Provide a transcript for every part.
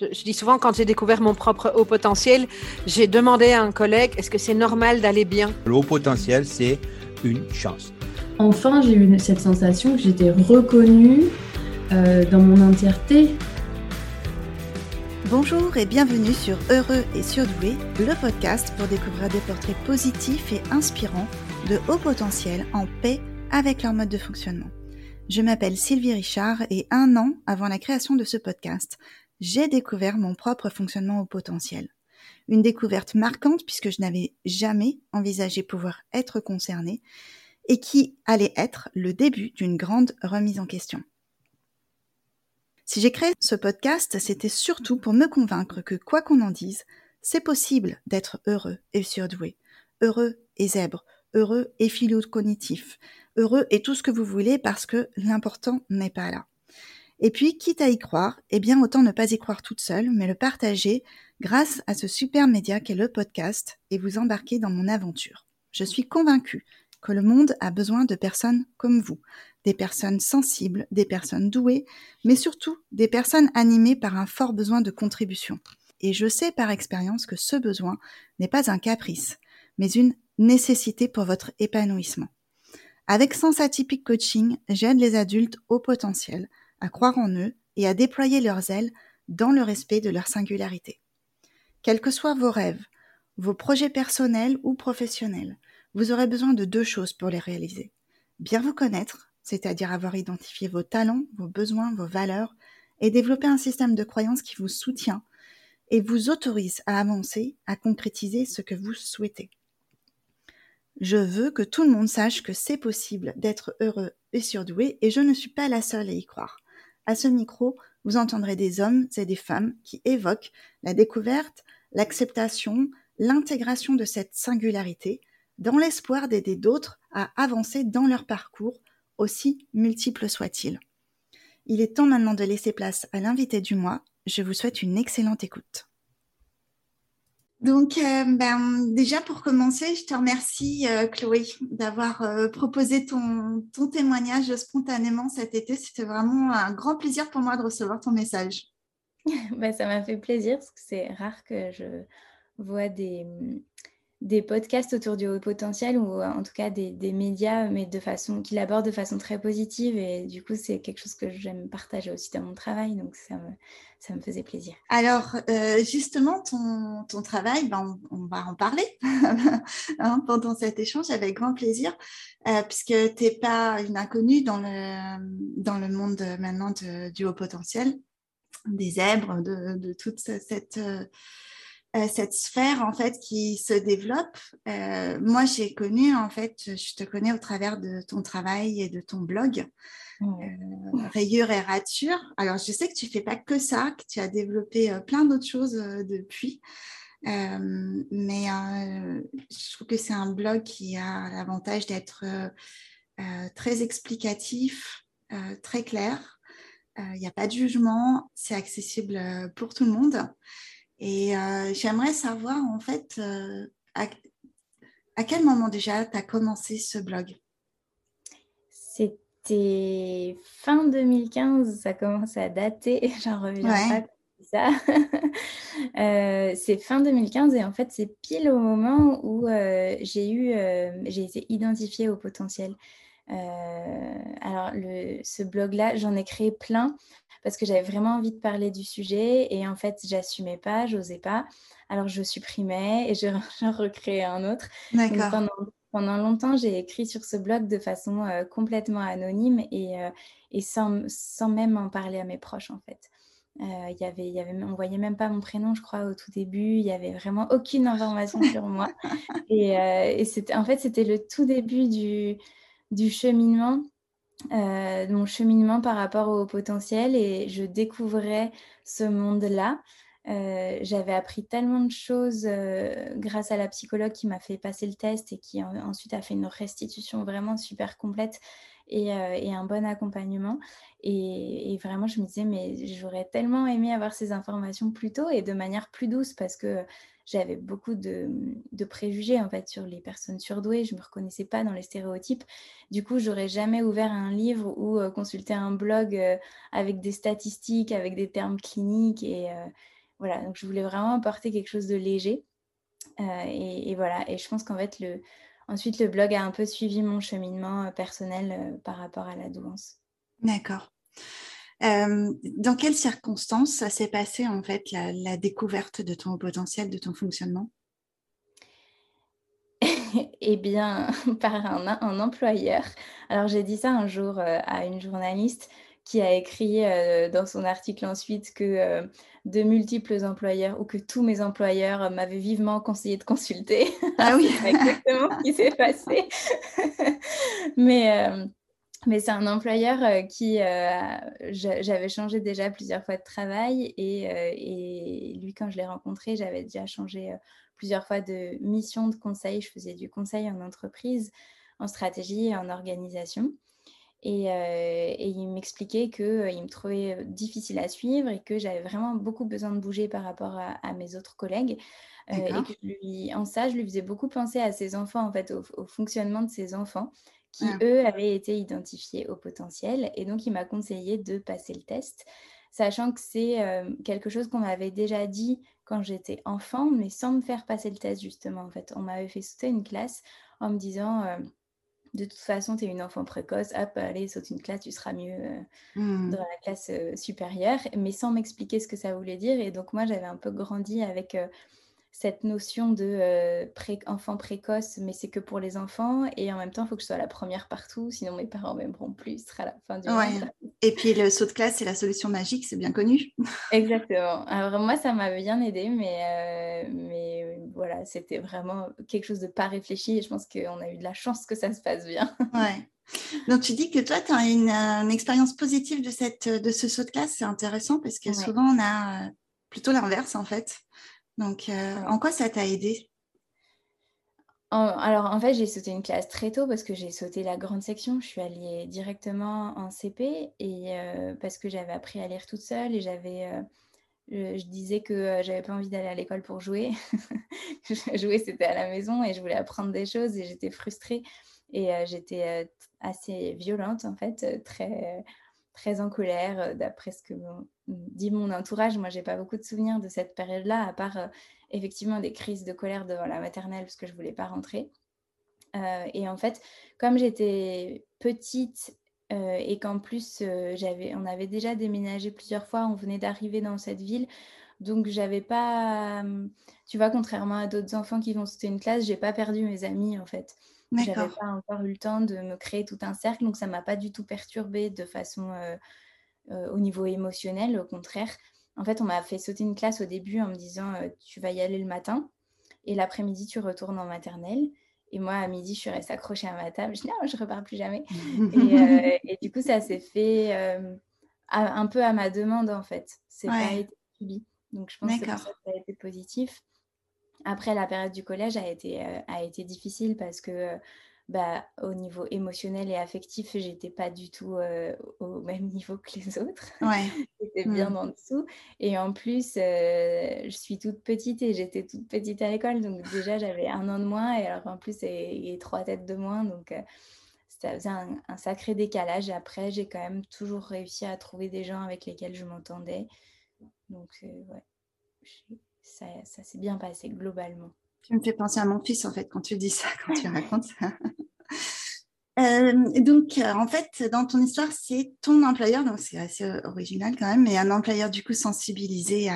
Je, dis souvent, quand j'ai découvert mon propre haut potentiel, j'ai demandé à un collègue, est-ce que c'est normal d'aller bien? Le haut potentiel, c'est une chance. Enfin, j'ai eu cette sensation que j'étais reconnue euh, dans mon entièreté. Bonjour et bienvenue sur Heureux et Surdoué, le podcast pour découvrir des portraits positifs et inspirants de haut potentiel en paix avec leur mode de fonctionnement. Je m'appelle Sylvie Richard et un an avant la création de ce podcast, j'ai découvert mon propre fonctionnement au potentiel. Une découverte marquante puisque je n'avais jamais envisagé pouvoir être concernée et qui allait être le début d'une grande remise en question. Si j'ai créé ce podcast, c'était surtout pour me convaincre que quoi qu'on en dise, c'est possible d'être heureux et surdoué, heureux et zèbre, heureux et philo-cognitif, heureux et tout ce que vous voulez parce que l'important n'est pas là. Et puis, quitte à y croire, eh bien autant ne pas y croire toute seule, mais le partager grâce à ce super média qu'est le podcast et vous embarquer dans mon aventure. Je suis convaincue que le monde a besoin de personnes comme vous, des personnes sensibles, des personnes douées, mais surtout des personnes animées par un fort besoin de contribution. Et je sais par expérience que ce besoin n'est pas un caprice, mais une nécessité pour votre épanouissement. Avec Sens Atypique Coaching, j'aide les adultes au potentiel, à croire en eux et à déployer leurs ailes dans le respect de leur singularité. Quels que soient vos rêves, vos projets personnels ou professionnels, vous aurez besoin de deux choses pour les réaliser. Bien vous connaître, c'est-à-dire avoir identifié vos talents, vos besoins, vos valeurs, et développer un système de croyance qui vous soutient et vous autorise à avancer, à concrétiser ce que vous souhaitez. Je veux que tout le monde sache que c'est possible d'être heureux et surdoué et je ne suis pas la seule à y croire. À ce micro, vous entendrez des hommes et des femmes qui évoquent la découverte, l'acceptation, l'intégration de cette singularité dans l'espoir d'aider d'autres à avancer dans leur parcours, aussi multiples soient-ils. Il est temps maintenant de laisser place à l'invité du mois. Je vous souhaite une excellente écoute. Donc, euh, ben, déjà pour commencer, je te remercie, euh, Chloé, d'avoir euh, proposé ton, ton, témoignage spontanément cet été. C'était vraiment un grand plaisir pour moi de recevoir ton message. ben, ça m'a fait plaisir parce que c'est rare que je vois des, des podcasts autour du haut potentiel ou en tout cas des, médias, mais de façon qui l'abordent de façon très positive. Et du coup, c'est quelque chose que j'aime partager aussi dans mon travail. Donc, ça me, ça me faisait plaisir. Alors, euh, justement, ton, ton travail, ben, on, va en parler hein, pendant cet échange avec grand plaisir, euh, puisque tu n'es pas une inconnue dans le, dans le monde maintenant du haut potentiel, des zèbres, de, de toute cette. Euh, euh, cette sphère en fait qui se développe. Euh, moi, j'ai connu en fait, je te connais au travers de ton travail et de ton blog. Euh, rayure et rature. Alors, je sais que tu fais pas que ça, que tu as développé plein d'autres choses depuis. mais je trouve que c'est un blog qui a l'avantage d'être très explicatif, très clair. Il n'y a pas de jugement, c'est accessible pour tout le monde. Et euh, j'aimerais savoir, en fait, euh, à, quel moment déjà tu as commencé ce blog? C'était fin 2015, ça commence à dater, j'en reviens pas ça. Euh, c'est fin 2015 et en fait, c'est pile au moment où j'ai eu, j'ai été identifiée au potentiel. alors, le, ce blog-là, j'en ai créé plein parce que j'avais vraiment envie de parler du sujet et en fait, j'assumais pas, j'osais pas. Alors, je supprimais et je, recréais un autre. Pendant, pendant, longtemps, j'ai écrit sur ce blog de façon euh, complètement anonyme et, euh, et sans, sans, même en parler à mes proches, en fait. Euh, y avait, y avait, on voyait même pas mon prénom, je crois, au tout début. Il y avait vraiment aucune information sur moi. Et, euh, et c'était, en fait, c'était le tout début du, du cheminement euh, mon cheminement par rapport au potentiel et je découvrais ce monde-là. Euh, j'avais appris tellement de choses euh, grâce à la psychologue qui m'a fait passer le test et qui ensuite a fait une restitution vraiment super complète et, un bon accompagnement. Et, et, vraiment, je me disais, mais j'aurais tellement aimé avoir ces informations plus tôt et de manière plus douce parce que j'avais beaucoup de, préjugés en fait sur les personnes surdouées. Je ne me reconnaissais pas dans les stéréotypes. Du coup, j'aurais jamais ouvert un livre ou euh, consulté un blog euh, avec des statistiques, avec des termes cliniques. Et euh, voilà, donc je voulais vraiment apporter quelque chose de léger. Et, voilà, et je pense qu'en fait, le, ensuite, le blog a un peu suivi mon cheminement personnel par rapport à la douance. D'accord. Euh, dans quelles circonstances ça s'est passé en fait la, découverte de ton potentiel, de ton fonctionnement? Eh bien, par un, employeur. Alors j'ai dit ça un jour euh, à une journaliste qui a écrit euh, dans son article ensuite que de multiples employeurs ou que tous mes employeurs m'avaient vivement conseillé de consulter. Ah oui, exactement ce qui s'est passé. Mais mais c'est un employeur euh, qui, euh, j'avais changé déjà plusieurs fois de travail et, euh, et lui, quand je l'ai rencontré, j'avais déjà changé plusieurs fois de mission de conseil. Je faisais du conseil en entreprise, en stratégie et en organisation. Et, et il m'expliquait qu'il me trouvait difficile à suivre et que j'avais vraiment beaucoup besoin de bouger par rapport à, mes autres collègues. et que lui, en ça, je lui faisais beaucoup penser à ses enfants, en fait, au fonctionnement de ses enfants qui, eux, avaient été identifiés au potentiel. Et donc, il m'a conseillé de passer le test, sachant que c'est euh, quelque chose qu'on m'avait déjà dit quand j'étais enfant, mais sans me faire passer le test, justement. En fait, on m'avait fait sauter une classe en me disant... Euh, de toute façon, tu es une enfant précoce, hop, allez, saute une classe, tu seras mieux euh, mmh. dans la classe supérieure, mais sans m'expliquer ce que ça voulait dire. Et donc, moi, j'avais un peu grandi avec cette notion de euh, enfant précoce, mais c'est que pour les enfants. Et en même temps, il faut que je sois la première partout, sinon mes parents m'aimeront plus, ce sera la fin du monde. Et puis le saut de classe, c'est la solution magique, c'est bien connu. Exactement. Alors moi, ça m'a bien aidé, mais, euh, mais voilà, c'était vraiment quelque chose de pas réfléchi. Et je pense qu'on a eu de la chance que ça se passe bien. ouais. Donc tu dis que toi, tu as une, expérience positive de, cette, de ce saut de classe, c'est intéressant parce que souvent on a euh, plutôt l'inverse en fait. Donc, euh, en quoi ça t'a aidé? Alors, en fait, j'ai sauté une classe très tôt parce que j'ai sauté la grande section. Je suis allée directement en CP et euh, parce que j'avais appris à lire toute seule et j'avais. Euh, je, disais que j'avais pas envie d'aller à l'école pour jouer. jouer, c'était à la maison et je voulais apprendre des choses et j'étais frustrée et j'étais assez violente en fait, très très en colère, euh, d'après ce que dit mon entourage. Moi, j'ai pas beaucoup de souvenirs de cette période-là, à part euh, effectivement des crises de colère devant la maternelle parce que je voulais pas rentrer. Euh, et en fait, comme j'étais petite et qu'en plus j'avais, on avait déjà déménagé plusieurs fois, on venait d'arriver dans cette ville, donc j'avais pas, tu vois, contrairement à d'autres enfants qui vont sauter une classe, j'ai pas perdu mes amis en fait. J'avais pas encore eu le temps de me créer tout un cercle, donc ça m'a pas du tout perturbée de façon euh, euh, au niveau émotionnel. Au contraire, en fait, on m'a fait sauter une classe au début en me disant euh, tu vas y aller le matin et l'après-midi tu retournes en maternelle. Et moi, à midi, je suis restée accrochée à ma table. Je dis non, je repars plus jamais. et, du coup, ça s'est fait un peu à ma demande en fait. C'est pas été subi. Donc, je pense que ça, ça a été positif. Après, la période du collège a été, euh, a été difficile parce que euh, bah, au niveau émotionnel et affectif, j'étais pas du tout euh, au même niveau que les autres. Ouais. j'étais bien mmh. en dessous. Et en plus, je suis toute petite et j'étais toute petite à l'école. Donc déjà, j'avais un an de moins et alors en plus, et, trois têtes de moins. Donc ça faisait un, un, sacré décalage. Après, j'ai quand même toujours réussi à trouver des gens avec lesquels je m'entendais. Donc, ouais ça, s'est bien passé globalement. Tu me fais penser à mon fils en fait quand tu dis ça, quand tu racontes ça. Euh, donc, euh, en fait, dans ton histoire, c'est ton employeur, donc c'est assez original quand même, mais un employeur du coup sensibilisé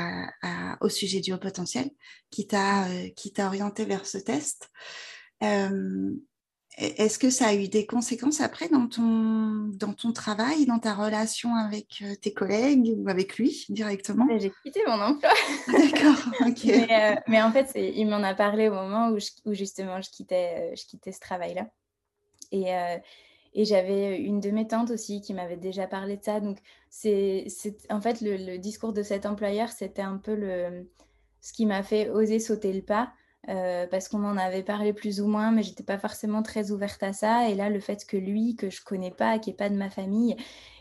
au sujet du haut potentiel qui t'a euh, orienté vers ce test. Est-ce que ça a eu des conséquences après dans ton, dans ton travail, dans ta relation avec euh, tes collègues ou avec lui directement? J'ai quitté mon emploi. D'accord, ok. Euh, mais, en fait, il m'en a parlé au moment où, où justement je quittais, euh, je quittais ce travail-là. Et, et j'avais une de mes tantes aussi qui m'avait déjà parlé de ça. Donc, c'est en fait le, le, discours de cet employeur, c'était un peu le, ce qui m'a fait oser sauter le pas parce qu'on en avait parlé plus ou moins, mais j'étais pas forcément très ouverte à ça. Et là, le fait que lui, que je connais pas, qui est pas de ma famille,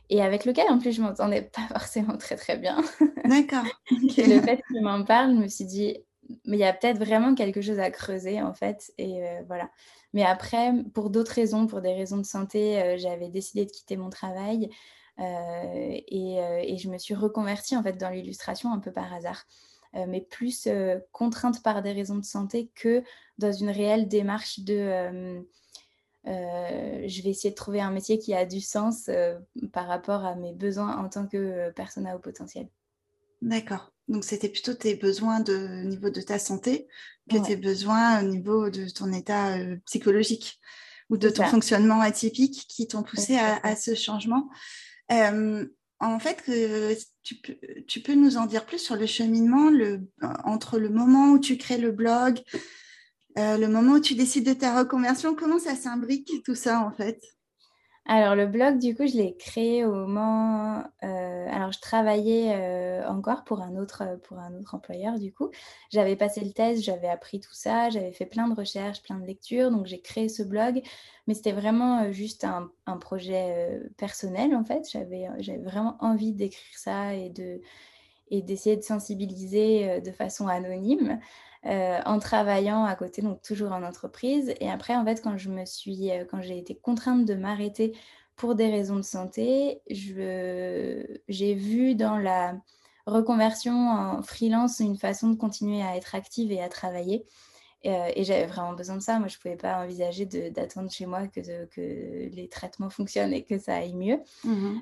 et avec lequel en plus je m'entendais pas forcément très très bien. D'accord. le fait qu'il m'en parle, je me suis dit, mais il y a peut-être vraiment quelque chose à creuser en fait. Et voilà. Mais après, pour d'autres raisons, pour des raisons de santé, j'avais décidé de quitter mon travail. Euh, euh, et, je me suis reconvertie en fait dans l'illustration un peu par hasard. Euh, mais plus contrainte par des raisons de santé que dans une réelle démarche de je vais essayer de trouver un métier qui a du sens par rapport à mes besoins en tant que personne à haut potentiel. D'accord. Donc c'était plutôt tes besoins de niveau de ta santé que tes besoins au niveau de ton état psychologique ou de ton fonctionnement atypique qui t'ont poussé à, ce changement. Euh, en fait, tu, peux, nous en dire plus sur le cheminement entre le moment où tu crées le blog, euh, le moment où tu décides de ta reconversion? Comment ça s'imbrique tout ça en fait? Alors, le blog, du coup, je l'ai créé au moment. Euh, alors, je travaillais euh, encore pour un, autre, pour un autre employeur, du coup. J'avais passé le test, j'avais appris tout ça, j'avais fait plein de recherches, plein de lectures. Donc, j'ai créé ce blog. Mais c'était vraiment euh, juste un, projet personnel, en fait. J'avais vraiment envie d'écrire ça et de et d'essayer de sensibiliser de façon anonyme. Euh, en travaillant à côté, donc toujours en entreprise. Et après, en fait, quand je me suis, euh, quand j'ai été contrainte de m'arrêter pour des raisons de santé, j'ai vu dans la reconversion en freelance une façon de continuer à être active et à travailler. Euh, et j'avais vraiment besoin de ça. Moi, je ne pouvais pas envisager d'attendre chez moi que, que, les traitements fonctionnent et que ça aille mieux. Mmh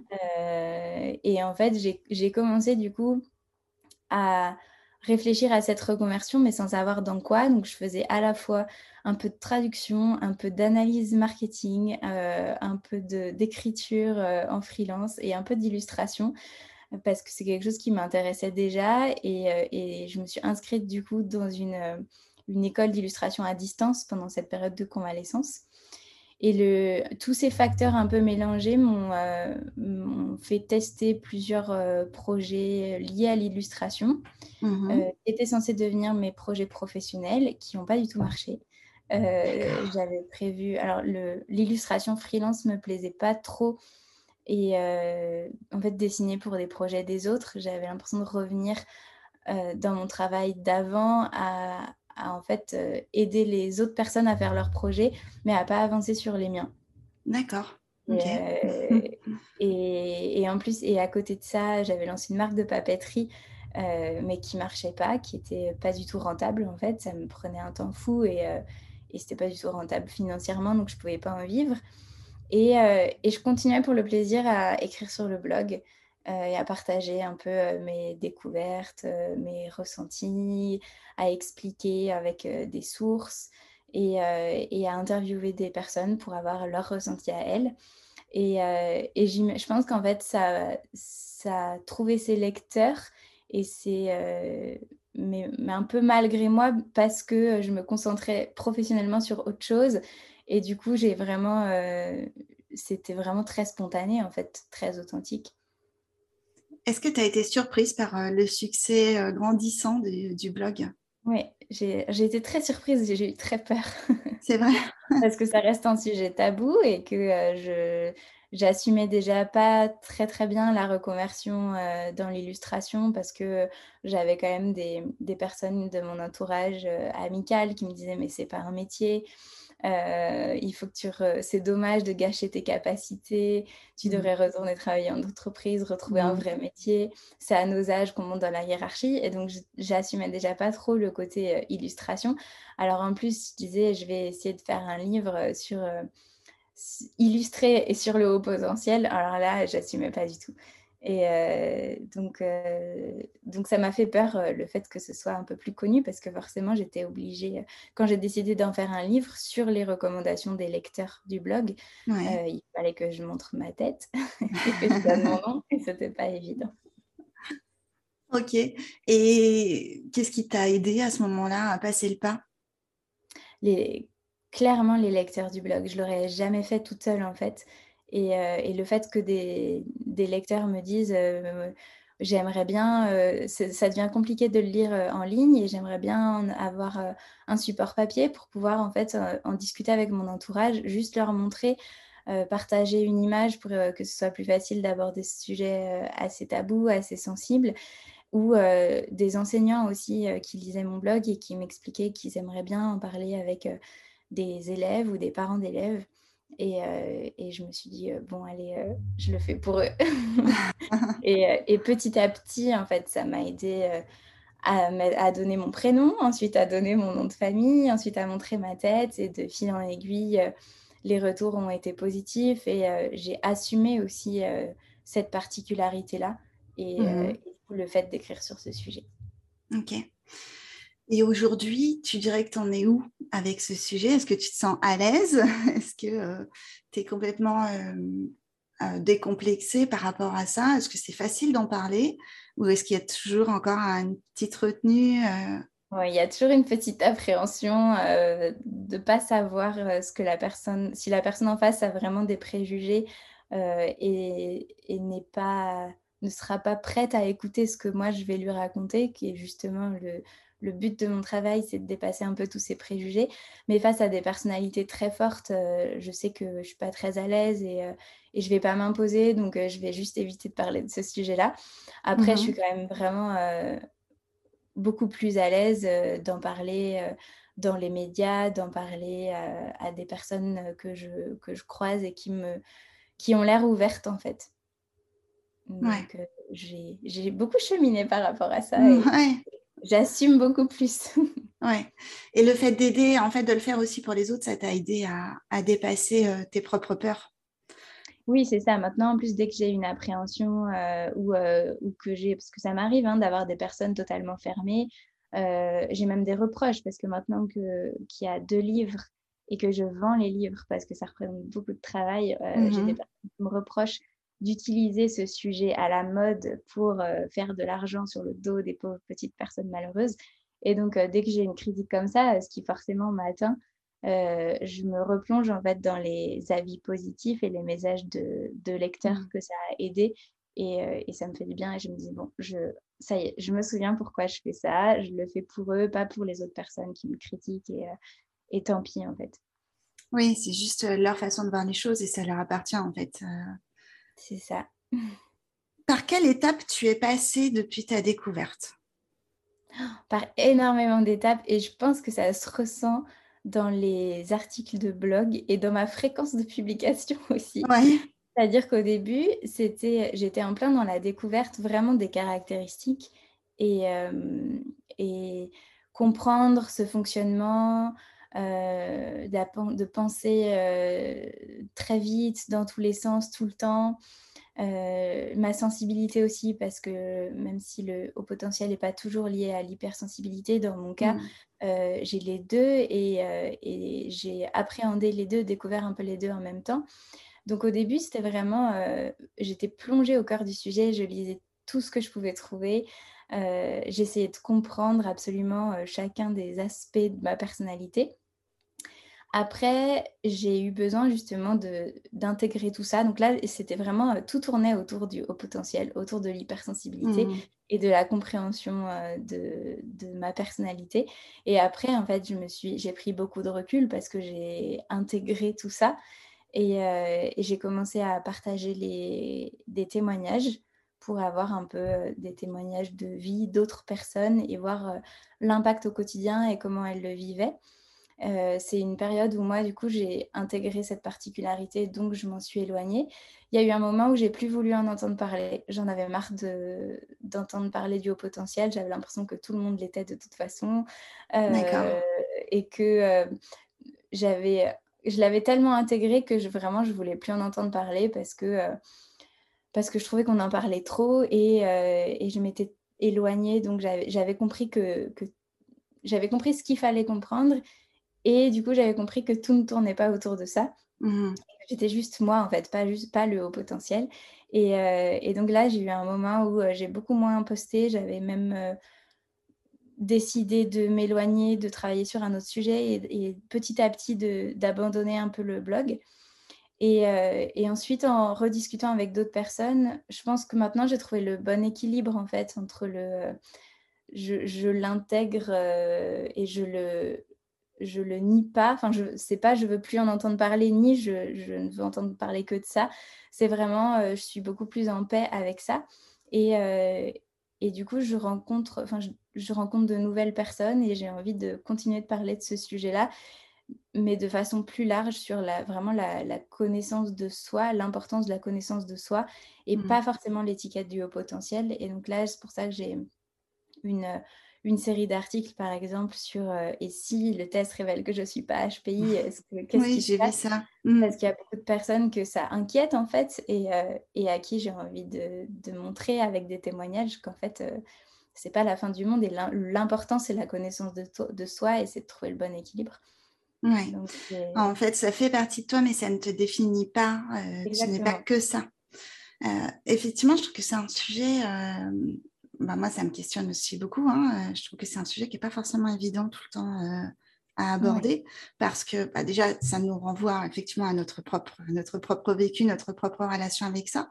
et en fait, j'ai commencé du coup à réfléchir à cette reconversion, mais sans savoir dans quoi. Donc, je faisais à la fois un peu de traduction, un peu d'analyse marketing, euh, un peu d'écriture euh, en freelance et un peu d'illustration parce que c'est quelque chose qui m'intéressait déjà et, euh, je me suis inscrite du coup dans une école d'illustration à distance pendant cette période de convalescence. Et le, tous ces facteurs un peu mélangés m'ont euh, fait tester plusieurs euh, projets liés à l'illustration, mmh euh, qui étaient censés devenir mes projets professionnels, qui n'ont pas du tout marché. J'avais prévu. Alors, l'illustration freelance me plaisait pas trop. Et en fait, dessiner pour des projets des autres, j'avais l'impression de revenir dans mon travail d'avant à, à en fait euh, aider les autres personnes à faire leurs projets, mais à pas avancer sur les miens. D'accord. Euh, et, et, en plus, et à côté de ça, j'avais lancé une marque de papeterie, euh, mais qui marchait pas, qui était pas du tout rentable en fait. Ça me prenait un temps fou et, et c'était pas du tout rentable financièrement, donc je pouvais pas en vivre. Et, et, je continuais pour le plaisir à écrire sur le blog. Euh, et à partager un peu euh, mes découvertes, euh, mes ressentis, à expliquer avec des sources et, à interviewer des personnes pour avoir leur ressenti à elles. Et, et je pense qu'en fait, ça, ça a trouvé ses lecteurs et c'est mais, mais, un peu malgré moi parce que je me concentrais professionnellement sur autre chose et du coup j'ai vraiment c'était vraiment très spontané en fait très authentique est-ce que tu as été surprise par euh, le succès euh, grandissant du, blog? Oui, j'ai été très surprise, j'ai eu très peur. C'est vrai. Parce que ça reste un sujet tabou et que euh, je j'assumais déjà pas très très bien la reconversion dans l'illustration parce que j'avais quand même des, des, personnes de mon entourage amical qui me disaient mais c'est pas un métier. Euh, il faut que tu c'est dommage de gâcher tes capacités, tu mmh. devrais retourner travailler en entreprise, retrouver un mmh. vrai métier. C'est à nos âges qu'on monte dans la hiérarchie et donc j'assumais déjà pas trop le côté euh, illustration. Alors en plus, je disais, je vais essayer de faire un livre euh, sur illustré et sur le haut potentiel. Alors là, j'assumais pas du tout. Et euh, donc, euh, donc, ça m'a fait peur euh, le fait que ce soit un peu plus connu parce que forcément, j'étais obligée, quand j'ai décidé d'en faire un livre sur les recommandations des lecteurs du blog, il fallait que je montre ma tête et que je donne mon nom et ce n'était pas évident. Ok. Et qu'est-ce qui t'a aidé à ce moment-là à passer le pas? Les... Clairement, les lecteurs du blog. Je l'aurais jamais fait toute seule en fait. Euh, et, le fait que des, lecteurs me disent euh, j'aimerais bien, ça devient compliqué de le lire en ligne et j'aimerais bien avoir un support papier pour pouvoir en fait en discuter avec mon entourage, juste leur montrer, partager une image pour que ce soit plus facile d'aborder ce sujet assez tabou, assez sensible ou des enseignants aussi qui lisaient mon blog et qui m'expliquaient qu'ils aimeraient bien en parler avec des élèves ou des parents d'élèves. Et, et, je me suis dit, bon, allez, je le fais pour eux. et, et, petit à petit, en fait, ça m'a aidé à, à, donner mon prénom, ensuite à donner mon nom de famille, ensuite à montrer ma tête. Et de fil en aiguille, les retours ont été positifs et j'ai assumé aussi cette particularité-là. Et, mmh le fait d'écrire sur ce sujet. Ok. Et aujourd'hui, tu dirais que tu en es où avec ce sujet? Est-ce que tu te sens à l'aise? Est-ce que euh, tu es complètement euh, euh, décomplexé par rapport à ça? Est-ce que c'est facile d'en parler? Ou est-ce qu'il y a toujours encore une petite retenue il y a toujours une petite appréhension de ne pas savoir ce que la personne, si la personne en face a vraiment des préjugés et, et n'est pas ne sera pas prête à écouter ce que moi je vais lui raconter, qui est justement le, le but de mon travail, c'est de dépasser un peu tous ces préjugés. Mais face à des personnalités très fortes, euh, je sais que je ne suis pas très à l'aise et, euh, et je ne vais pas m'imposer, donc euh, je vais juste éviter de parler de ce sujet-là. Après, je suis mmh quand même vraiment beaucoup plus à l'aise d'en parler dans les médias, d'en parler à des personnes que je, que je croise et qui, me, qui ont l'air ouvertes en fait. Donc, j'ai beaucoup cheminé par rapport à ça. J'assume beaucoup plus. ouais. Et le fait d'aider, en fait, de le faire aussi pour les autres, ça t'a aidé à, dépasser euh, tes propres peurs? Oui, c'est ça. Maintenant, en plus, dès que j'ai une appréhension euh, ou, ou, que j'ai, parce que ça m'arrive hein, d'avoir des personnes totalement fermées, j'ai même des reproches parce que maintenant que, qu'il y a deux livres et que je vends les livres parce que ça représente beaucoup de travail, j'ai des mmh personnes qui me reprochent d'utiliser ce sujet à la mode pour euh, faire de l'argent sur le dos des pauvres petites personnes malheureuses. Et donc, euh, dès que j'ai une critique comme ça, ce qui forcément m'atteint, euh, je me replonge en fait dans les avis positifs et les messages de, de lecteurs mmh. que ça a aidé. Et, et, ça me fait du bien. Et je me dis, bon, je, ça y est, je me souviens pourquoi je fais ça. Je le fais pour eux, pas pour les autres personnes qui me critiquent. Et, et tant pis, en fait. Oui, c'est juste leur façon de voir les choses et ça leur appartient, en fait. C'est ça. Par quelle étape tu es passée depuis ta découverte? Par énormément d'étapes et je pense que ça se ressent dans les articles de blog et dans ma fréquence de publication aussi. C'est-à-dire qu'au début, c'était, j'étais en plein dans la découverte vraiment des caractéristiques et, euh, et comprendre ce fonctionnement, euh, de, penser euh, très vite, dans tous les sens, tout le temps. Euh, ma sensibilité aussi, parce que même si le haut potentiel n'est pas toujours lié à l'hypersensibilité, dans mon cas, mmh. j'ai les deux et, et j'ai appréhendé les deux, découvert un peu les deux en même temps. Donc au début, c'était vraiment, j'étais plongée au cœur du sujet, je lisais tout ce que je pouvais trouver. J'essayais de comprendre absolument chacun des aspects de ma personnalité. Après, j'ai eu besoin justement d'intégrer tout ça. Donc là, c'était vraiment euh, tout tournait autour du haut potentiel, autour de l'hypersensibilité mmh. et de la compréhension euh, de, ma personnalité. Et après, en fait, je me suis, j'ai pris beaucoup de recul parce que j'ai intégré tout ça et, euh, j'ai commencé à partager les, des témoignages pour avoir un peu des témoignages de vie d'autres personnes et voir l'impact au quotidien et comment elles le vivaient. Euh, c'est une période où moi, du coup, j'ai intégré cette particularité, donc je m'en suis éloignée. Il y a eu un moment où j'ai plus voulu en entendre parler. J'en avais marre d'entendre parler du haut potentiel. J'avais l'impression que tout le monde l'était de toute façon. Euh, et que euh, j'avais, je l'avais tellement intégré que je, vraiment, je voulais plus en entendre parler parce que, parce que je trouvais qu'on en parlait trop et, et je m'étais éloignée. Donc, j'avais compris que, que j'avais compris ce qu'il fallait comprendre et du coup, j'avais compris que tout ne tournait pas autour de ça. Mmh. J'étais juste moi, en fait, pas, juste, pas le haut potentiel. Et, euh, et donc là, j'ai eu un moment où euh, j'ai beaucoup moins posté. J'avais même euh, décidé de m'éloigner, de travailler sur un autre sujet et, petit à petit d'abandonner un peu le blog. Et, et, ensuite, en rediscutant avec d'autres personnes, je pense que maintenant, j'ai trouvé le bon équilibre, en fait, entre le... Je, je l'intègre et je le, je le nie pas. Enfin, je sais pas, je veux plus en entendre parler, ni je, je ne veux entendre parler que de ça. C'est vraiment, je suis beaucoup plus en paix avec ça. Et, et du coup, je rencontre, enfin, je, rencontre de nouvelles personnes et j'ai envie de continuer de parler de ce sujet-là, mais de façon plus large sur la, vraiment la, connaissance de soi, l'importance de la connaissance de soi et mmh. pas forcément l'étiquette du haut potentiel. Et donc là, c'est pour ça que j'ai une, une série d'articles, par exemple, sur euh, et si le test révèle que je ne suis pas HPI, est-ce que qu'est-ce oui, j'ai vu ça. Mmh. Parce qu'il y a beaucoup de personnes que ça inquiète en fait, et, euh, et à qui j'ai envie de, de, montrer avec des témoignages qu'en fait euh, c'est pas la fin du monde et l'important c'est la connaissance de, de soi et c'est de trouver le bon équilibre. Ouais. en fait, ça fait partie de toi, mais ça ne te définit pas. ce n'est pas que ça. effectivement, je trouve que c'est un sujet bah, moi, ça me questionne aussi beaucoup. Hein. Euh, je trouve que c'est un sujet qui n'est pas forcément évident tout le temps euh, à aborder parce que bah, déjà, ça nous renvoie effectivement à notre propre, notre propre vécu, notre propre relation avec ça.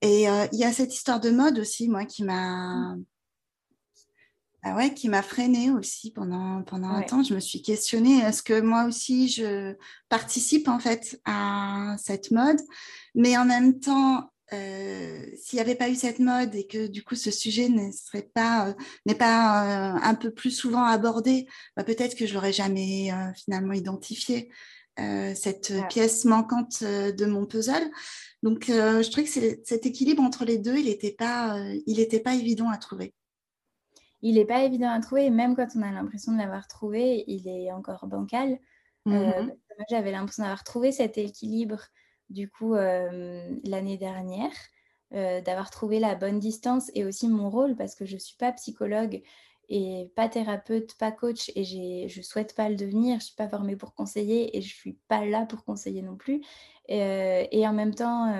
Et euh, il y a cette histoire de mode aussi, moi, qui m'a... Ah ouais, qui m'a freinée aussi pendant, pendant un temps. Je me suis questionnée, est-ce que moi aussi je participe en fait à cette mode? Mais en même temps, euh, s'il n'y avait pas eu cette mode et que du coup ce sujet ne serait pas, euh, n'est pas euh, un peu plus souvent abordé, bah, peut-être que je l'aurais jamais finalement identifié cette pièce manquante de mon puzzle. Donc je trouvais que cet équilibre entre les deux, il n'était pas, il était pas évident à trouver. Il n'est pas évident à trouver, et même quand on a l'impression de l'avoir trouvé, il est encore bancal. Mmh j'avais l'impression d'avoir trouvé cet équilibre du coup euh, l'année dernière, euh, d'avoir trouvé la bonne distance et aussi mon rôle parce que je ne suis pas psychologue et pas thérapeute, pas coach et je ne souhaite pas le devenir, je ne suis pas formée pour conseiller et je ne suis pas là pour conseiller non plus. Euh, et en même temps,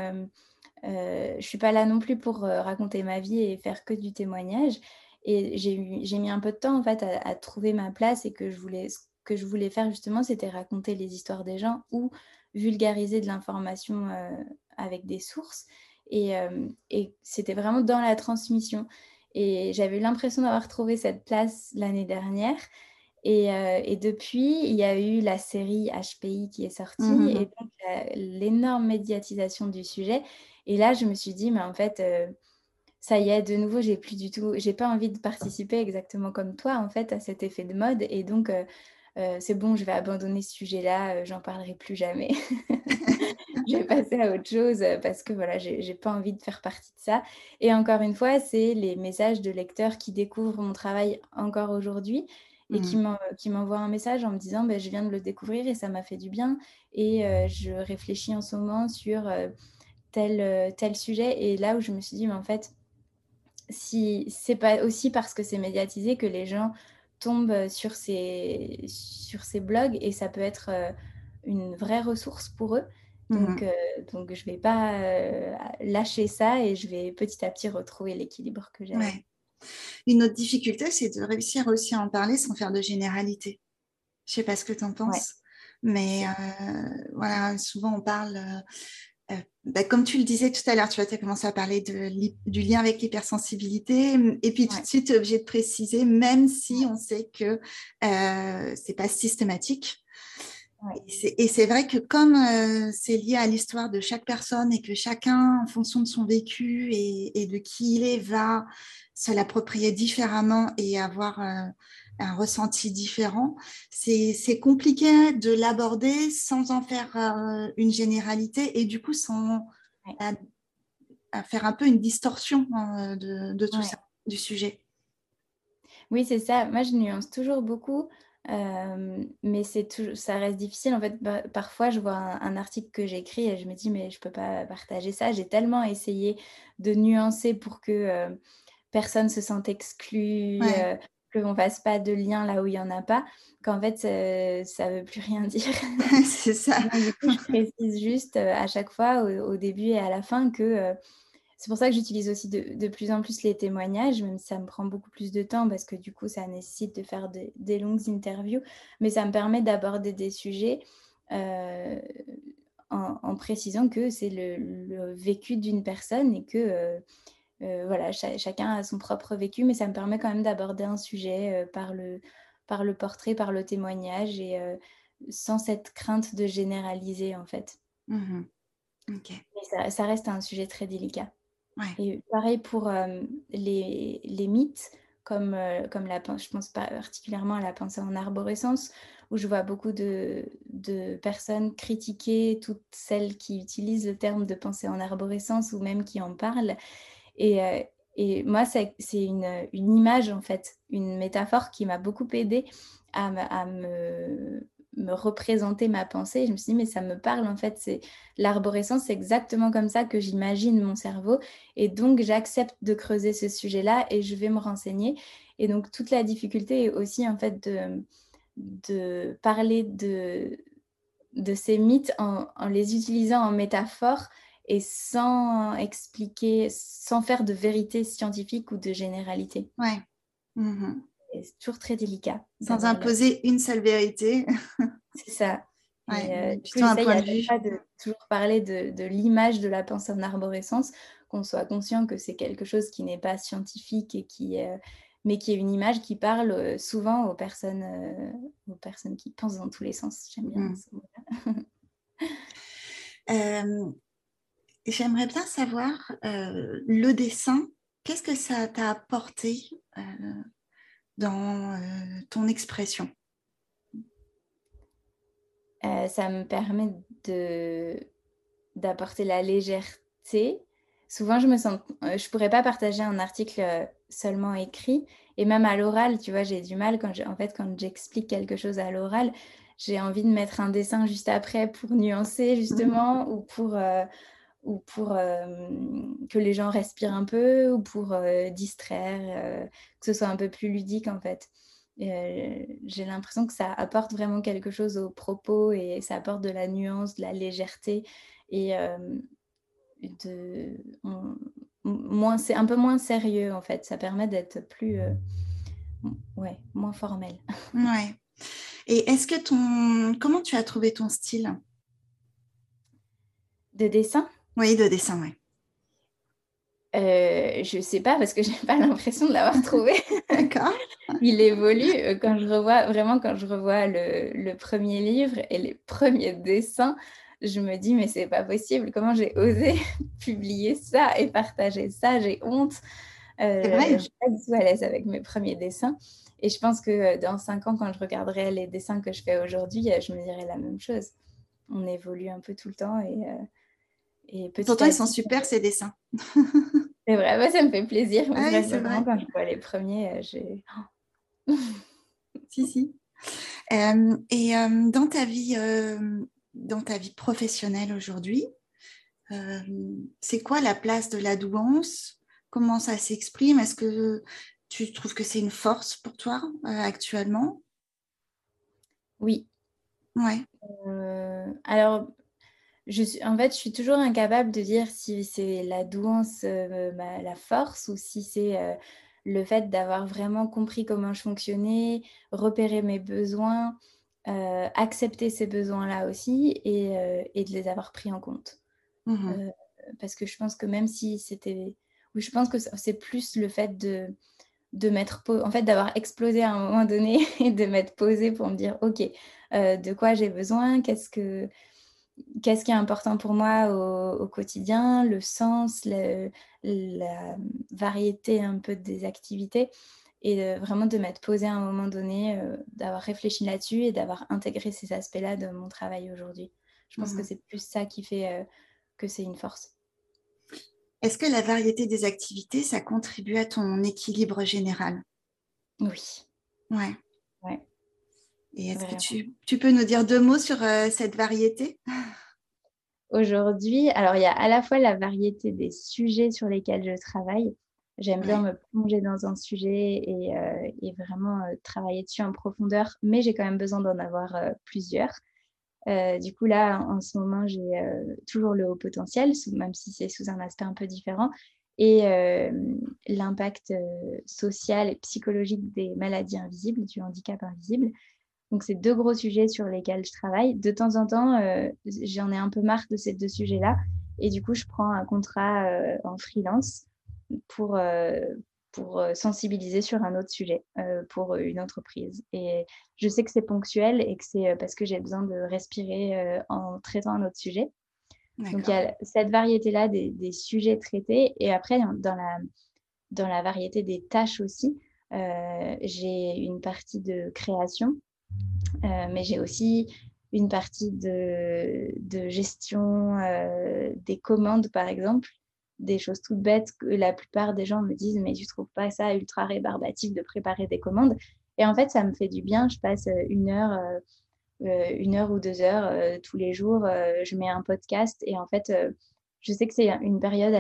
je ne suis pas là non plus pour raconter ma vie et faire que du témoignage. Et j'ai mis un peu de temps en fait à, à, trouver ma place et que je voulais, ce que je voulais faire justement, c'était raconter les histoires des gens ou vulgariser de l'information euh, avec des sources. Euh, et, c'était vraiment dans la transmission. Et j'avais l'impression d'avoir trouvé cette place l'année dernière. Et, euh, et, depuis, il y a eu la série HPI qui est sortie mmh et donc l'énorme médiatisation du sujet. Et là, je me suis dit, mais en fait, ça y est, de nouveau, j'ai plus du tout, j'ai pas envie de participer exactement comme toi, en fait, à cet effet de mode. Et donc, euh, c'est bon, je vais abandonner ce sujet-là, euh, j'en parlerai plus jamais. je vais passer à autre chose euh, parce que voilà, j'ai pas envie de faire partie de ça. Et encore une fois, c'est les messages de lecteurs qui découvrent mon travail encore aujourd'hui et qui mmh. m'envoient un message en me disant ben, je viens de le découvrir et ça m'a fait du bien et je réfléchis en ce moment sur tel, tel sujet et là où je me suis dit mais en fait si c'est pas aussi parce que c'est médiatisé que les gens tombent sur ces, sur ces blogs et ça peut être euh, une vraie ressource pour eux. Donc, mmh euh, donc je ne vais pas euh, lâcher ça et je vais petit à petit retrouver l'équilibre que j'ai. Une autre difficulté, c'est de réussir aussi à en parler sans faire de généralité. Je ne sais pas ce que tu en penses, mais voilà, souvent on parle euh, bah, comme tu le disais tout à l'heure, tu as commencé à parler de, du lien avec l'hypersensibilité, et puis tout de suite, tu es obligé de préciser, même si on sait que euh, ce n'est pas systématique. Et c'est vrai que comme euh, c'est lié à l'histoire de chaque personne et que chacun, en fonction de son vécu et, et de qui il est, va se l'approprier différemment et avoir un ressenti différent. C'est compliqué de l'aborder sans en faire euh, une généralité et du coup sans faire un peu une distorsion euh, de, tout ça, du sujet. Oui, c'est ça. Moi, je nuance toujours beaucoup. Euh, mais c'est ça reste difficile. En fait, bah, parfois, je vois un, article que j'écris et je me dis, mais je ne peux pas partager ça. J'ai tellement essayé de nuancer pour que personne se sente exclu, qu'on ne fasse pas de lien là où il n'y en a pas, qu'en fait, ça ne veut plus rien dire. c'est ça. du coup, je précise juste euh, à chaque fois, au, début et à la fin, que euh, c'est pour ça que j'utilise aussi de, plus en plus les témoignages, même si ça me prend beaucoup plus de temps, parce que du coup, ça nécessite de faire des longues interviews, mais ça me permet d'aborder des sujets. Euh, en, précisant que c'est le, vécu d'une personne et que voilà, chacun a son propre vécu, mais ça me permet quand même d'aborder un sujet par, le, par le portrait, par le témoignage et sans cette crainte de généraliser en fait. Mmh ça, ça, reste un sujet très délicat. Et pareil pour les, les, mythes, comme, comme la, je pense particulièrement à la pensée en arborescence, où je vois beaucoup de, de, personnes critiquer toutes celles qui utilisent le terme de pensée en arborescence ou même qui en parlent. Et, et moi, c'est une, image, en fait, une métaphore qui m'a beaucoup aidée à, me représenter ma pensée. je me suis dit, mais ça me parle en fait. C'est l'arborescence, c'est exactement comme ça que j'imagine mon cerveau. Et donc, j'accepte de creuser ce sujet-là et je vais me renseigner. Et donc, toute la difficulté est aussi en fait de, parler de ces mythes en, les utilisant en métaphore et sans expliquer, sans faire de vérité scientifique ou de généralité. Ouais. Mmh c'est toujours très délicat. Sans imposer une seule vérité. C'est ça. Ouais, euh, plutôt un point de vue. Pas de toujours parler de, de l'image de la pensée en arborescence, qu'on soit conscient que c'est quelque chose qui n'est pas scientifique et qui, euh, mais qui est une image qui parle euh, souvent aux personnes, aux personnes qui pensent dans tous les sens. J'aime bien mm. J'aimerais bien savoir le dessin. Qu'est-ce que ça t'a apporté dans euh, ton expression? Euh, Ça me permet de d'apporter la légèreté. Souvent, je me sens, euh, je pourrais pas partager un article seulement écrit, et même à l'oral, tu vois, j'ai du mal quand, en fait, quand j'explique quelque chose à l'oral, j'ai envie de mettre un dessin juste après pour nuancer justement, ou pour ou pour que les gens respirent un peu, ou pour distraire, que ce soit un peu plus ludique en fait. J'ai l'impression que ça apporte vraiment quelque chose au propos et ça apporte de la nuance, de la légèreté et de moins, c'est un peu moins sérieux en fait. Ça permet d'être plus, ouais, moins formel. Ouais. Et est-ce que ton, comment tu as trouvé ton style? De dessin? Oui, de dessin, oui. Euh, je sais pas parce que j'ai pas l'impression de l'avoir trouvé. D'accord. Il évolue euh, quand je revois vraiment quand je revois le, premier livre et les premiers dessins, je me dis mais c'est pas possible. Comment j'ai osé publier ça et partager ça? J'ai honte. Euh, je suis pas du tout à l'aise avec mes premiers dessins. Et je pense que euh, dans cinq ans, quand je regarderai les dessins que je fais aujourd'hui, je me dirai la même chose. On évolue un peu tout le temps et et Pourtant, ils sont super ces dessins. c'est vrai, ça me fait plaisir. Ah vraiment, quand je vois les premiers, euh, j'ai. si, si. Euh, et euh, dans, ta vie, dans ta vie professionnelle aujourd'hui, c'est quoi la place de la douance? Comment ça s'exprime? Est-ce que tu trouves que c'est une force pour toi actuellement? Oui. Ouais. alors, en fait, je suis toujours incapable de dire si c'est la douance, euh, la force, ou si c'est euh, le fait d'avoir vraiment compris comment je fonctionnais, repérer mes besoins, euh, accepter ces besoins-là aussi et, de les avoir pris en compte. Mmh parce que je pense que même si c'était... Oui, je pense que c'est plus le fait de, de mettre... En fait, d'avoir explosé à un moment donné et de m'être posé pour me dire, OK, de quoi j'ai besoin Qu'est-ce que qu'est-ce qui est important pour moi au, quotidien, le sens, la variété un peu des activités et vraiment de m'être posé à un moment donné, euh, d'avoir réfléchi là-dessus et d'avoir intégré ces aspects-là de mon travail aujourd'hui. Je pense que mmh c'est plus ça qui fait euh, que c'est une force. Est-ce que la variété des activités, ça contribue à ton équilibre général? Oui. Ouais. ouais. Et est-ce que tu, peux nous dire deux mots sur euh, cette variété? Aujourd'hui, alors il y a à la fois la variété des sujets sur lesquels je travaille. J'aime bien me plonger dans un sujet et, euh, vraiment euh, travailler dessus en profondeur, mais j'ai quand même besoin d'en avoir plusieurs. du coup, là, en ce moment, j'ai toujours le haut potentiel, même si c'est sous un aspect un peu différent, et l'impact social et psychologique des maladies invisibles, du handicap invisible. Donc, c'est deux gros sujets sur lesquels je travaille. De temps en temps, j'en ai un peu marre de ces deux sujets-là. Et du coup, je prends un contrat en freelance pour, pour sensibiliser sur un autre sujet pour une entreprise. Et je sais que c'est ponctuel et que c'est parce que j'ai besoin de respirer en traitant un autre sujet. Donc, il y a cette variété-là des, des, sujets traités. Et après, dans la, dans la variété des tâches aussi, euh, j'ai une partie de création, euh, mais j'ai aussi une partie de, gestion euh, des commandes, par exemple, des choses toutes bêtes que la plupart des gens me disent, mais tu trouves pas ça ultra rébarbatif de préparer des commandes? Et en fait, ça me fait du bien. Je passe une heure euh, une heure ou deux heures euh, tous les jours. Euh, je mets un podcast et en fait, je sais que c'est une période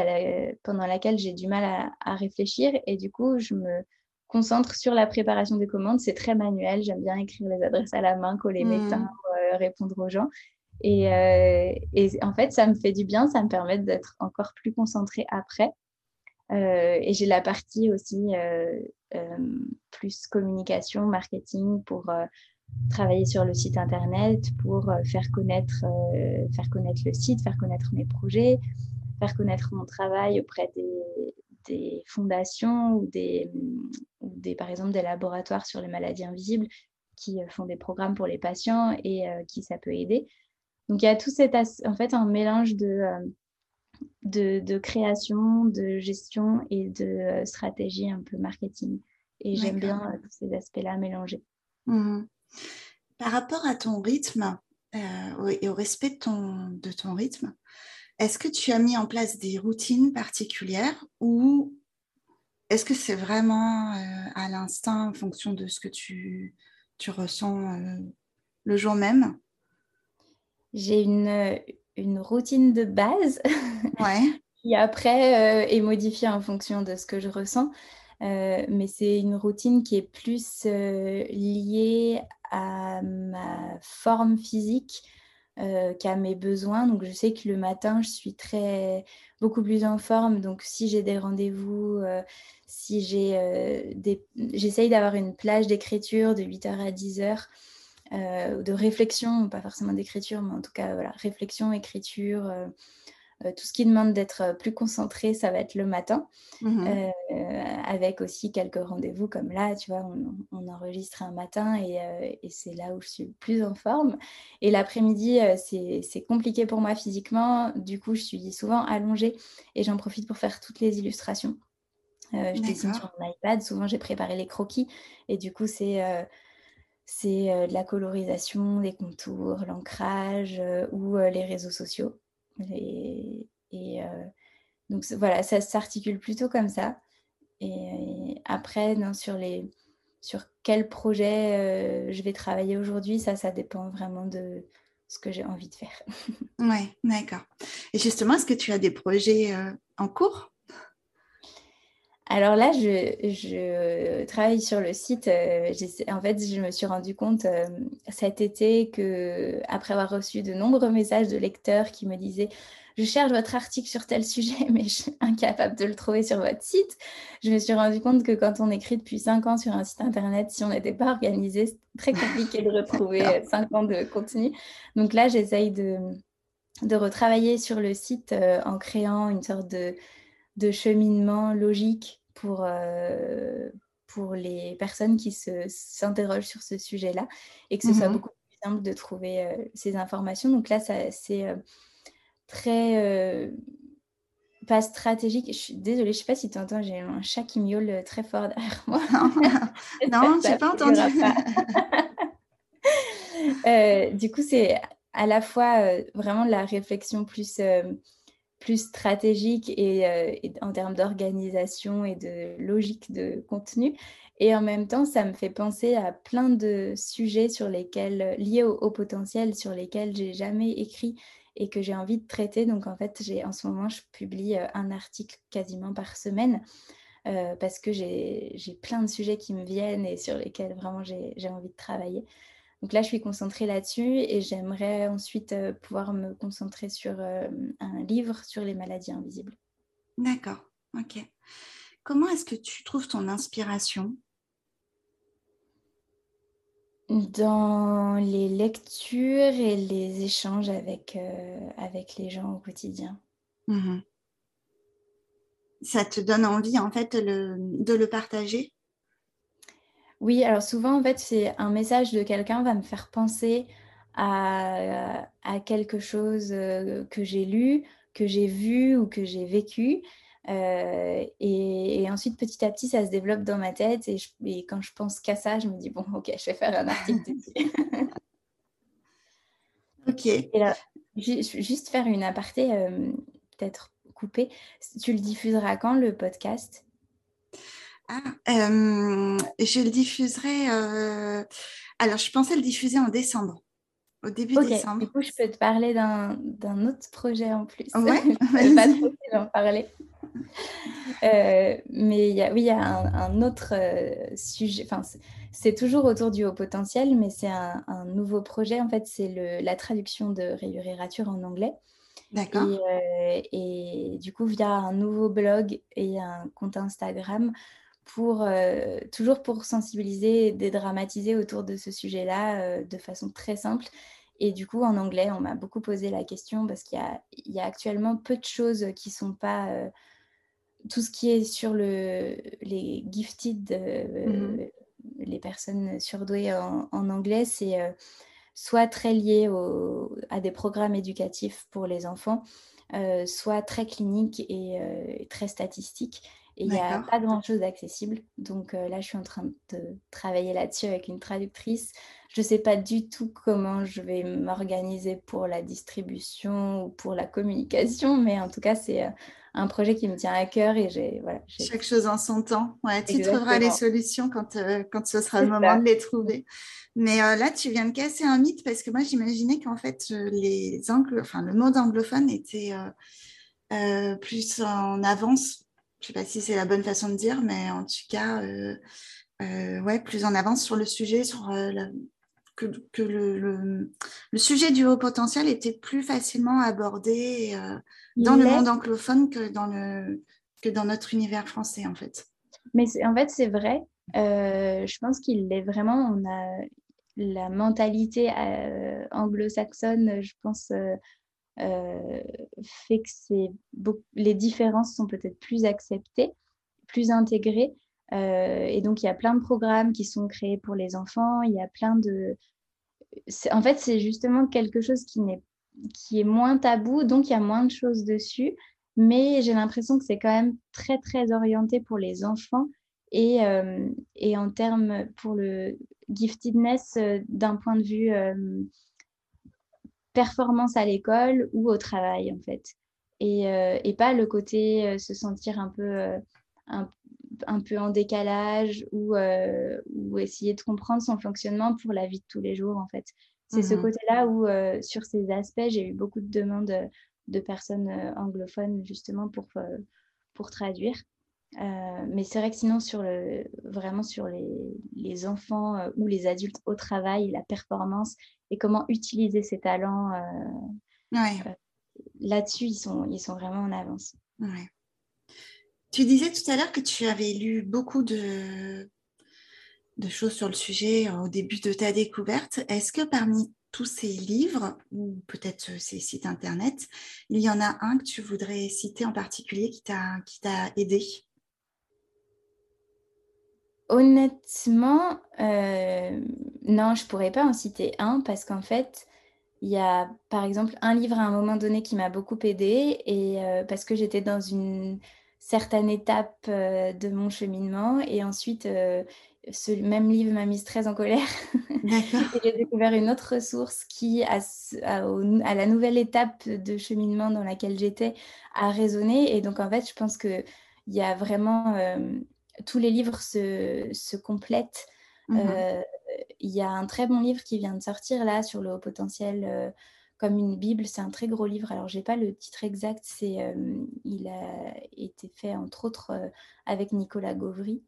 pendant laquelle j'ai du mal à, réfléchir et du coup, je me concentre sur la préparation des commandes. C'est très manuel. J'aime bien écrire les adresses à la main, coller mes mmh. timbres, répondre aux gens. Et, et, en fait, ça me fait du bien. Ça me permet d'être encore plus concentrée après. et j'ai la partie aussi plus communication, marketing pour travailler sur le site internet pour euh, faire connaître, euh, faire connaître le site, faire connaître mes projets, faire connaître mon travail auprès des, des fondations ou des, ou des, par exemple, des laboratoires sur les maladies invisibles qui euh, font des programmes pour les patients et qui ça peut aider. Donc il y a tout cet en fait un mélange de, de, de, création, de gestion et de stratégie un peu marketing. Et j'aime bien tous ces aspects-là mélangés. Mmh. Par rapport à ton rythme euh, et au respect de ton, de ton rythme, est-ce que tu as mis en place des routines particulières ou est-ce que c'est vraiment euh, à l'instinct en fonction de ce que tu, tu ressens euh, le jour même? J'ai une, une, routine de base ouais. qui après est modifiée en fonction de ce que je ressens. mais c'est une routine qui est plus liée à ma forme physique euh, qu'à mes besoins. Donc, je sais que le matin, je suis très beaucoup plus en forme. Donc, si j'ai des rendez-vous, euh, si j'ai euh, des... J'essaye d'avoir une plage d'écriture de 8h à 10h, de réflexion, pas forcément d'écriture, mais en tout cas, voilà, réflexion, écriture euh, tout ce qui demande d'être euh, plus concentré, ça va être le matin, mmh euh, avec aussi quelques rendez-vous comme là, tu vois, on, enregistre un matin et, c'est là où je suis le plus en forme. Et l'après-midi, c'est compliqué pour moi physiquement, du coup, je suis souvent allongée et j'en profite pour faire toutes les illustrations. je dessine sur mon iPad, souvent j'ai préparé les croquis et du coup, c'est c'est de la colorisation, des contours, l'ancrage ou les réseaux sociaux. Et, euh, donc voilà, ça s'articule plutôt comme ça. Et, après, sur, les, sur quel projet euh, je vais travailler aujourd'hui, ça, ça dépend vraiment de ce que j'ai envie de faire. ouais, d'accord. Et justement, est-ce que tu as des projets euh, en cours? Alors là, je, travaille sur le site. en fait, je me suis rendu compte cet été que, après avoir reçu de nombreux messages de lecteurs qui me disaient Je cherche votre article sur tel sujet, mais je suis incapable de le trouver sur votre site. Je me suis rendu compte que quand on écrit depuis cinq ans sur un site internet, si on n'était pas organisé, c'est très compliqué de retrouver cinq ans de contenu. Donc là, j'essaye de, de retravailler sur le site en créant une sorte de de cheminement logique pour, euh, pour les personnes qui s'interrogent sur ce sujet-là et que ce soit mmh beaucoup plus simple de trouver euh, ces informations. Donc là, c'est euh, très pas stratégique. Je suis désolée, je ne sais pas si tu entends, j'ai un chat qui miaule très fort derrière moi. Non, je n'ai pas entendu. du coup, c'est à la fois vraiment de la réflexion plus plus stratégique euh, et, en termes d'organisation et de logique de contenu. Et en même temps, ça me fait penser à plein de sujets sur lesquels, liés au, potentiel, sur lesquels j'ai jamais écrit et que j'ai envie de traiter. Donc en fait, j'ai en ce moment, je publie euh, un article quasiment par semaine. Euh, parce que j'ai plein de sujets qui me viennent et sur lesquels vraiment j'ai envie de travailler. Donc là, je suis concentrée là-dessus et j'aimerais ensuite euh, pouvoir me concentrer sur euh, un livre sur les maladies invisibles. D'accord, ok. Comment est-ce que tu trouves ton inspiration? Dans les lectures et les échanges avec, avec les gens au quotidien. Mmh Ça te donne envie, en fait, de le partager? Oui, alors souvent, en fait, c'est un message de quelqu'un va me faire penser à, à quelque chose que j'ai lu, que j'ai vu ou que j'ai vécu. Euh, et, ensuite, petit à petit, ça se développe dans ma tête. Et, quand je pense qu'à ça, je me dis, bon, ok, je vais faire un article dessus. ok. Et là, juste faire une aparté, euh, peut-être coupée. Tu le diffuseras quand, le podcast? Ah, euh, Je le diffuserai. Alors, je pensais le diffuser en décembre au début décembre. Du coup, je peux te parler d'un autre projet en plus. Ouais, je pas trop en parler. Euh, mais y a, oui, il y a un, autre euh, sujet. Enfin, c'est toujours autour du haut potentiel, mais c'est un, nouveau projet. En fait, c'est la traduction de Rayure en anglais. D'accord. Et, euh, et, du coup, via un nouveau blog et un compte Instagram, pour toujours pour sensibiliser et dédramatiser autour de ce sujet-là de façon très simple. Et du coup, en anglais, on m'a beaucoup posé la question parce qu'il y, y a, actuellement peu de choses qui sont pas tout ce qui est sur le, les gifted, euh, mmh les personnes surdouées en, anglais, c'est euh, soit très lié à des programmes éducatifs pour les enfants, euh, soit très clinique et très statistique. Et il n'y a pas grand-chose d'accessible. Donc là, je suis en train de travailler là-dessus avec une traductrice. Je ne sais pas du tout comment je vais m'organiser pour la distribution ou pour la communication, mais en tout cas, c'est un projet qui me tient à cœur et j'ai voilà. Chaque chose en son temps. Ouais, tu trouveras les solutions quand, euh, quand ce sera le moment de les trouver. Mais euh, là, tu viens de casser un mythe parce que moi, j'imaginais qu'en fait, euh, les anglo... enfin, le mode anglophone était plus en avance. Je ne sais pas si c'est la bonne façon de dire, mais en tout cas, ouais, plus en avance sur le sujet, sur que, que le, le, sujet du haut potentiel était plus facilement abordé dans le monde anglophone que dans, le, que dans notre univers français, en fait. Mais en fait, c'est vrai. Euh, je pense qu'il est vraiment. On a la mentalité euh, anglo-saxonne, je pense, euh, fait que les différences sont peut-être plus acceptées, plus intégrées. et donc, il y a plein de programmes qui sont créés pour les enfants. Il y a plein de. En fait, c'est justement quelque chose qui n'est qui est moins tabou, donc il y a moins de choses dessus. Mais j'ai l'impression que c'est quand même très, très orienté pour les enfants et, euh, et en termes pour le giftedness euh, d'un point de vue euh, performance à l'école ou au travail, en fait. Et, et pas le côté se sentir un peu, un, un, peu en décalage ou, ou essayer de comprendre son fonctionnement pour la vie de tous les jours, en fait. C'est ce mmh côté-là où, euh, sur ces aspects, j'ai eu beaucoup de demandes euh, de personnes euh, anglophones justement pour, pour traduire. Mais c'est vrai que sinon, sur le, vraiment sur les, les enfants ou les adultes au travail, la performance et comment utiliser ces talents, là-dessus, ils sont, ils sont vraiment en avance. Tu disais tout à l'heure que tu avais lu beaucoup de, de choses sur le sujet au début de ta découverte. Est-ce que parmi tous ces livres, ou peut-être ces sites internet, il y en a un que tu voudrais citer en particulier qui t'a aidé? Honnêtement, euh, non, je pourrais pas en citer un parce qu'en fait, il y a par exemple un livre à un moment donné qui m'a beaucoup aidé et euh, parce que j'étais dans une certaine étape euh, de mon cheminement et ensuite ce même livre m'a mise très en colère. et j'ai découvert une autre ressource qui, à, à, la nouvelle étape de cheminement dans laquelle j'étais, a résonné. Et donc, en fait, je pense qu'il y a vraiment... Euh, tous les livres se, se complètent. Mmh euh, il y a un très bon livre qui vient de sortir là sur le haut potentiel euh, comme une Bible. C'est un très gros livre. Alors, j'ai pas le titre exact. C'est, il a été fait entre autres avec Nicolas Gauvry.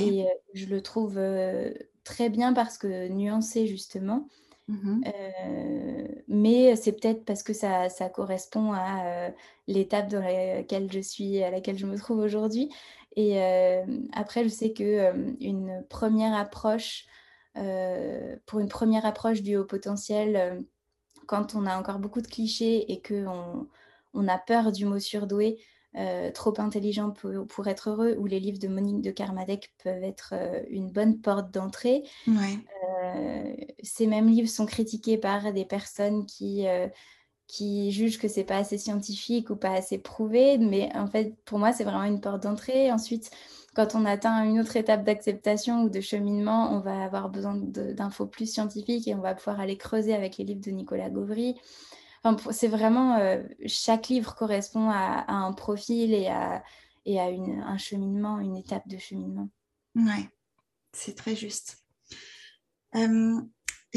Et euh, je le trouve euh, très bien parce que nuancé, justement. Mmh euh, mais c'est peut-être parce que ça, ça correspond à l'étape dans laquelle je suis, à laquelle je me trouve aujourd'hui. Et après, je sais que une première approche pour une première approche du haut potentiel, quand on a encore beaucoup de clichés et qu'on on a peur du mot surdoué, trop intelligent pour, être heureux, ou les livres de Monique de Carmadec peuvent être une bonne porte d'entrée. ces mêmes livres sont critiqués par des personnes qui, qui jugent que c'est pas assez scientifique ou pas assez prouvé, mais en fait, pour moi, c'est vraiment une porte d'entrée. Ensuite, quand on atteint une autre étape d'acceptation ou de cheminement, on va avoir besoin d'infos plus scientifiques et on va pouvoir aller creuser avec les livres de Nicolas Gauvry. Enfin, c'est vraiment, euh, chaque livre correspond à, un profil et à, et à une, un cheminement, une étape de cheminement. Ouais, c'est très juste. Euh,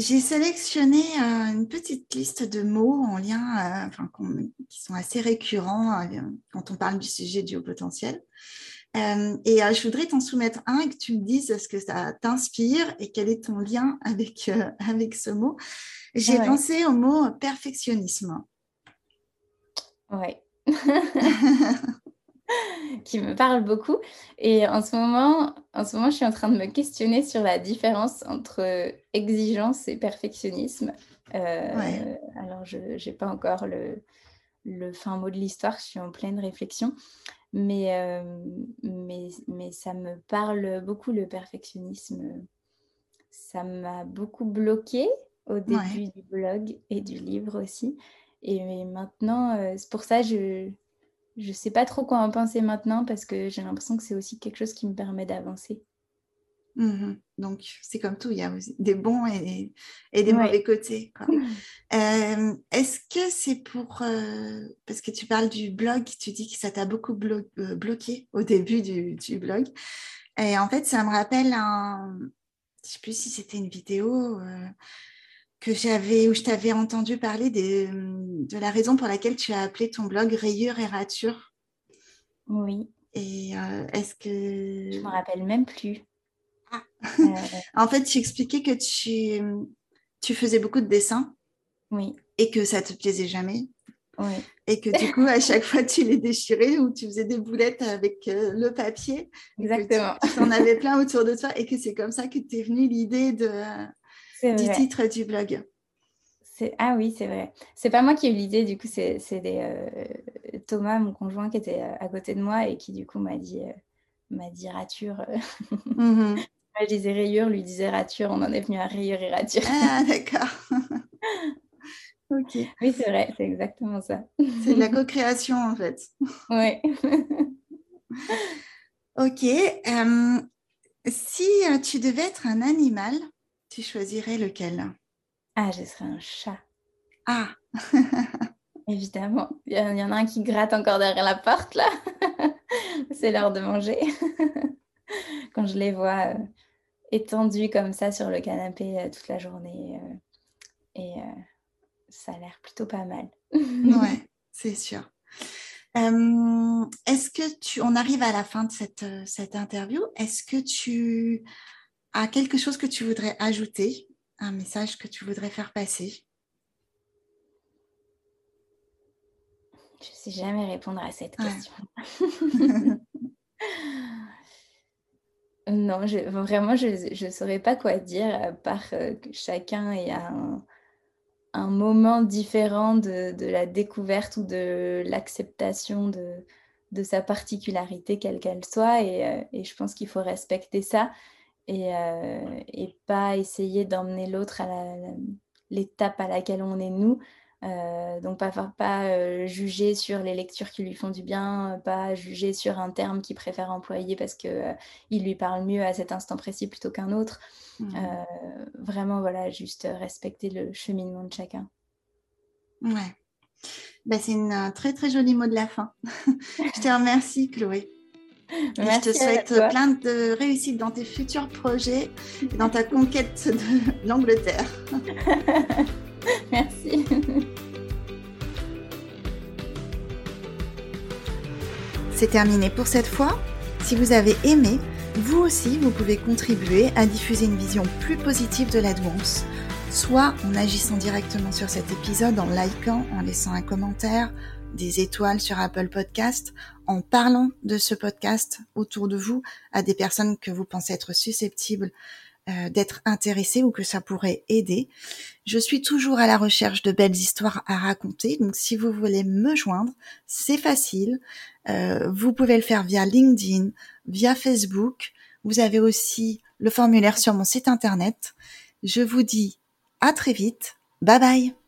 j'ai sélectionné euh, une petite liste de mots en lien, enfin, qui sont assez récurrents quand on parle du sujet du haut potentiel. et je voudrais t'en soumettre un et que tu me dises ce que ça t'inspire et quel est ton lien avec, avec ce mot. J'ai pensé au mot perfectionnisme. Oui. qui me parle beaucoup. Et en ce, moment, en ce moment, je suis en train de me questionner sur la différence entre exigence et perfectionnisme. Euh, alors, je n'ai pas encore le, le, fin mot de l'histoire, je suis en pleine réflexion. Mais, euh, mais, mais ça me parle beaucoup, le perfectionnisme. Ça m'a beaucoup bloqué au début du blog et du livre aussi. Et maintenant, euh, c'est pour ça je je sais pas trop quoi en penser maintenant parce que j'ai l'impression que c'est aussi quelque chose qui me permet d'avancer. Mmh Donc, c'est comme tout, il y a des bons et, et des mauvais côtés. Euh, est-ce que c'est pour... Euh, parce que tu parles du blog, tu dis que ça t'a beaucoup bloqué au début du, du, blog. Et en fait, ça me rappelle un... Je sais plus si c'était une vidéo que j'avais, où je t'avais entendu parler de la raison pour laquelle tu as appelé ton blog Rayures et Ratures. Oui. Et euh, est-ce que... Je ne me rappelle même plus. Ah. Euh, en fait, tu expliquais que tu, tu faisais beaucoup de dessins. Oui. Et que ça ne te plaisait jamais. Oui. Et que du coup, à chaque fois, tu les déchirais ou tu faisais des boulettes avec euh, le papier. Exactement. Tu en avais plein autour de toi et que c'est comme ça que t'es venue l'idée de, du titre du blog. Ah oui, c'est vrai. C'est pas moi qui ai eu l'idée, du coup, c'est euh, Thomas, mon conjoint, qui était euh, à côté de moi et qui, du coup, m'a dit, euh, m'a dit rature. Mhm. Moi, je disais rayure, lui disait rature. On en est venu à rayure et rature. Ah, d'accord. ok. Oui, c'est vrai, c'est exactement ça. c'est de la co-création, en fait. Oui. ok. si tu devais être un animal, tu choisirais lequel? Ah, je serais un chat. Ah Évidemment. Il y, en a un qui gratte encore derrière la porte, là. C'est l'heure de manger. Quand je les vois euh, étendus comme ça sur le canapé euh, toute la journée. Euh, et ça a l'air plutôt pas mal. ouais, c'est sûr. Est-ce que tu, on arrive à la fin de cette, cette interview, est-ce que tu à quelque chose que tu voudrais ajouter, un message que tu voudrais faire passer? Je ne sais jamais répondre à cette question. non, vraiment, je ne saurais pas quoi dire, à part euh, que chacun ait un, un moment différent de, la découverte ou de l'acceptation de, de, sa particularité, quelle qu'elle soit. Et, euh, et je pense qu'il faut respecter ça et, euh, et pas essayer d'emmener l'autre à l'étape à laquelle on est nous. Euh, donc pas, pas euh, juger sur les lectures qui lui font du bien, pas juger sur un terme qu'il préfère employer parce qu'il il lui parle mieux à cet instant précis plutôt qu'un autre. Mmh. vraiment, voilà, juste respecter le cheminement de chacun. Ouais. Bah, c'est un très très joli mot de la fin. Je te remercie, Chloé je te souhaite plein de réussite dans tes futurs projets et dans ta conquête de l'Angleterre. Merci. C'est terminé pour cette fois. Si vous avez aimé, vous aussi, vous pouvez contribuer à diffuser une vision plus positive de la douance, soit en agissant directement sur cet épisode, en likant, en laissant un commentaire, des étoiles sur Apple Podcast, en parlant de ce podcast autour de vous à des personnes que vous pensez être susceptibles euh, d'être intéressé ou que ça pourrait aider. Je suis toujours à la recherche de belles histoires à raconter, donc si vous voulez me joindre, c'est facile. Euh, vous pouvez le faire via LinkedIn, via Facebook. Vous avez aussi le formulaire sur mon site internet. Je vous dis à très vite. Bye bye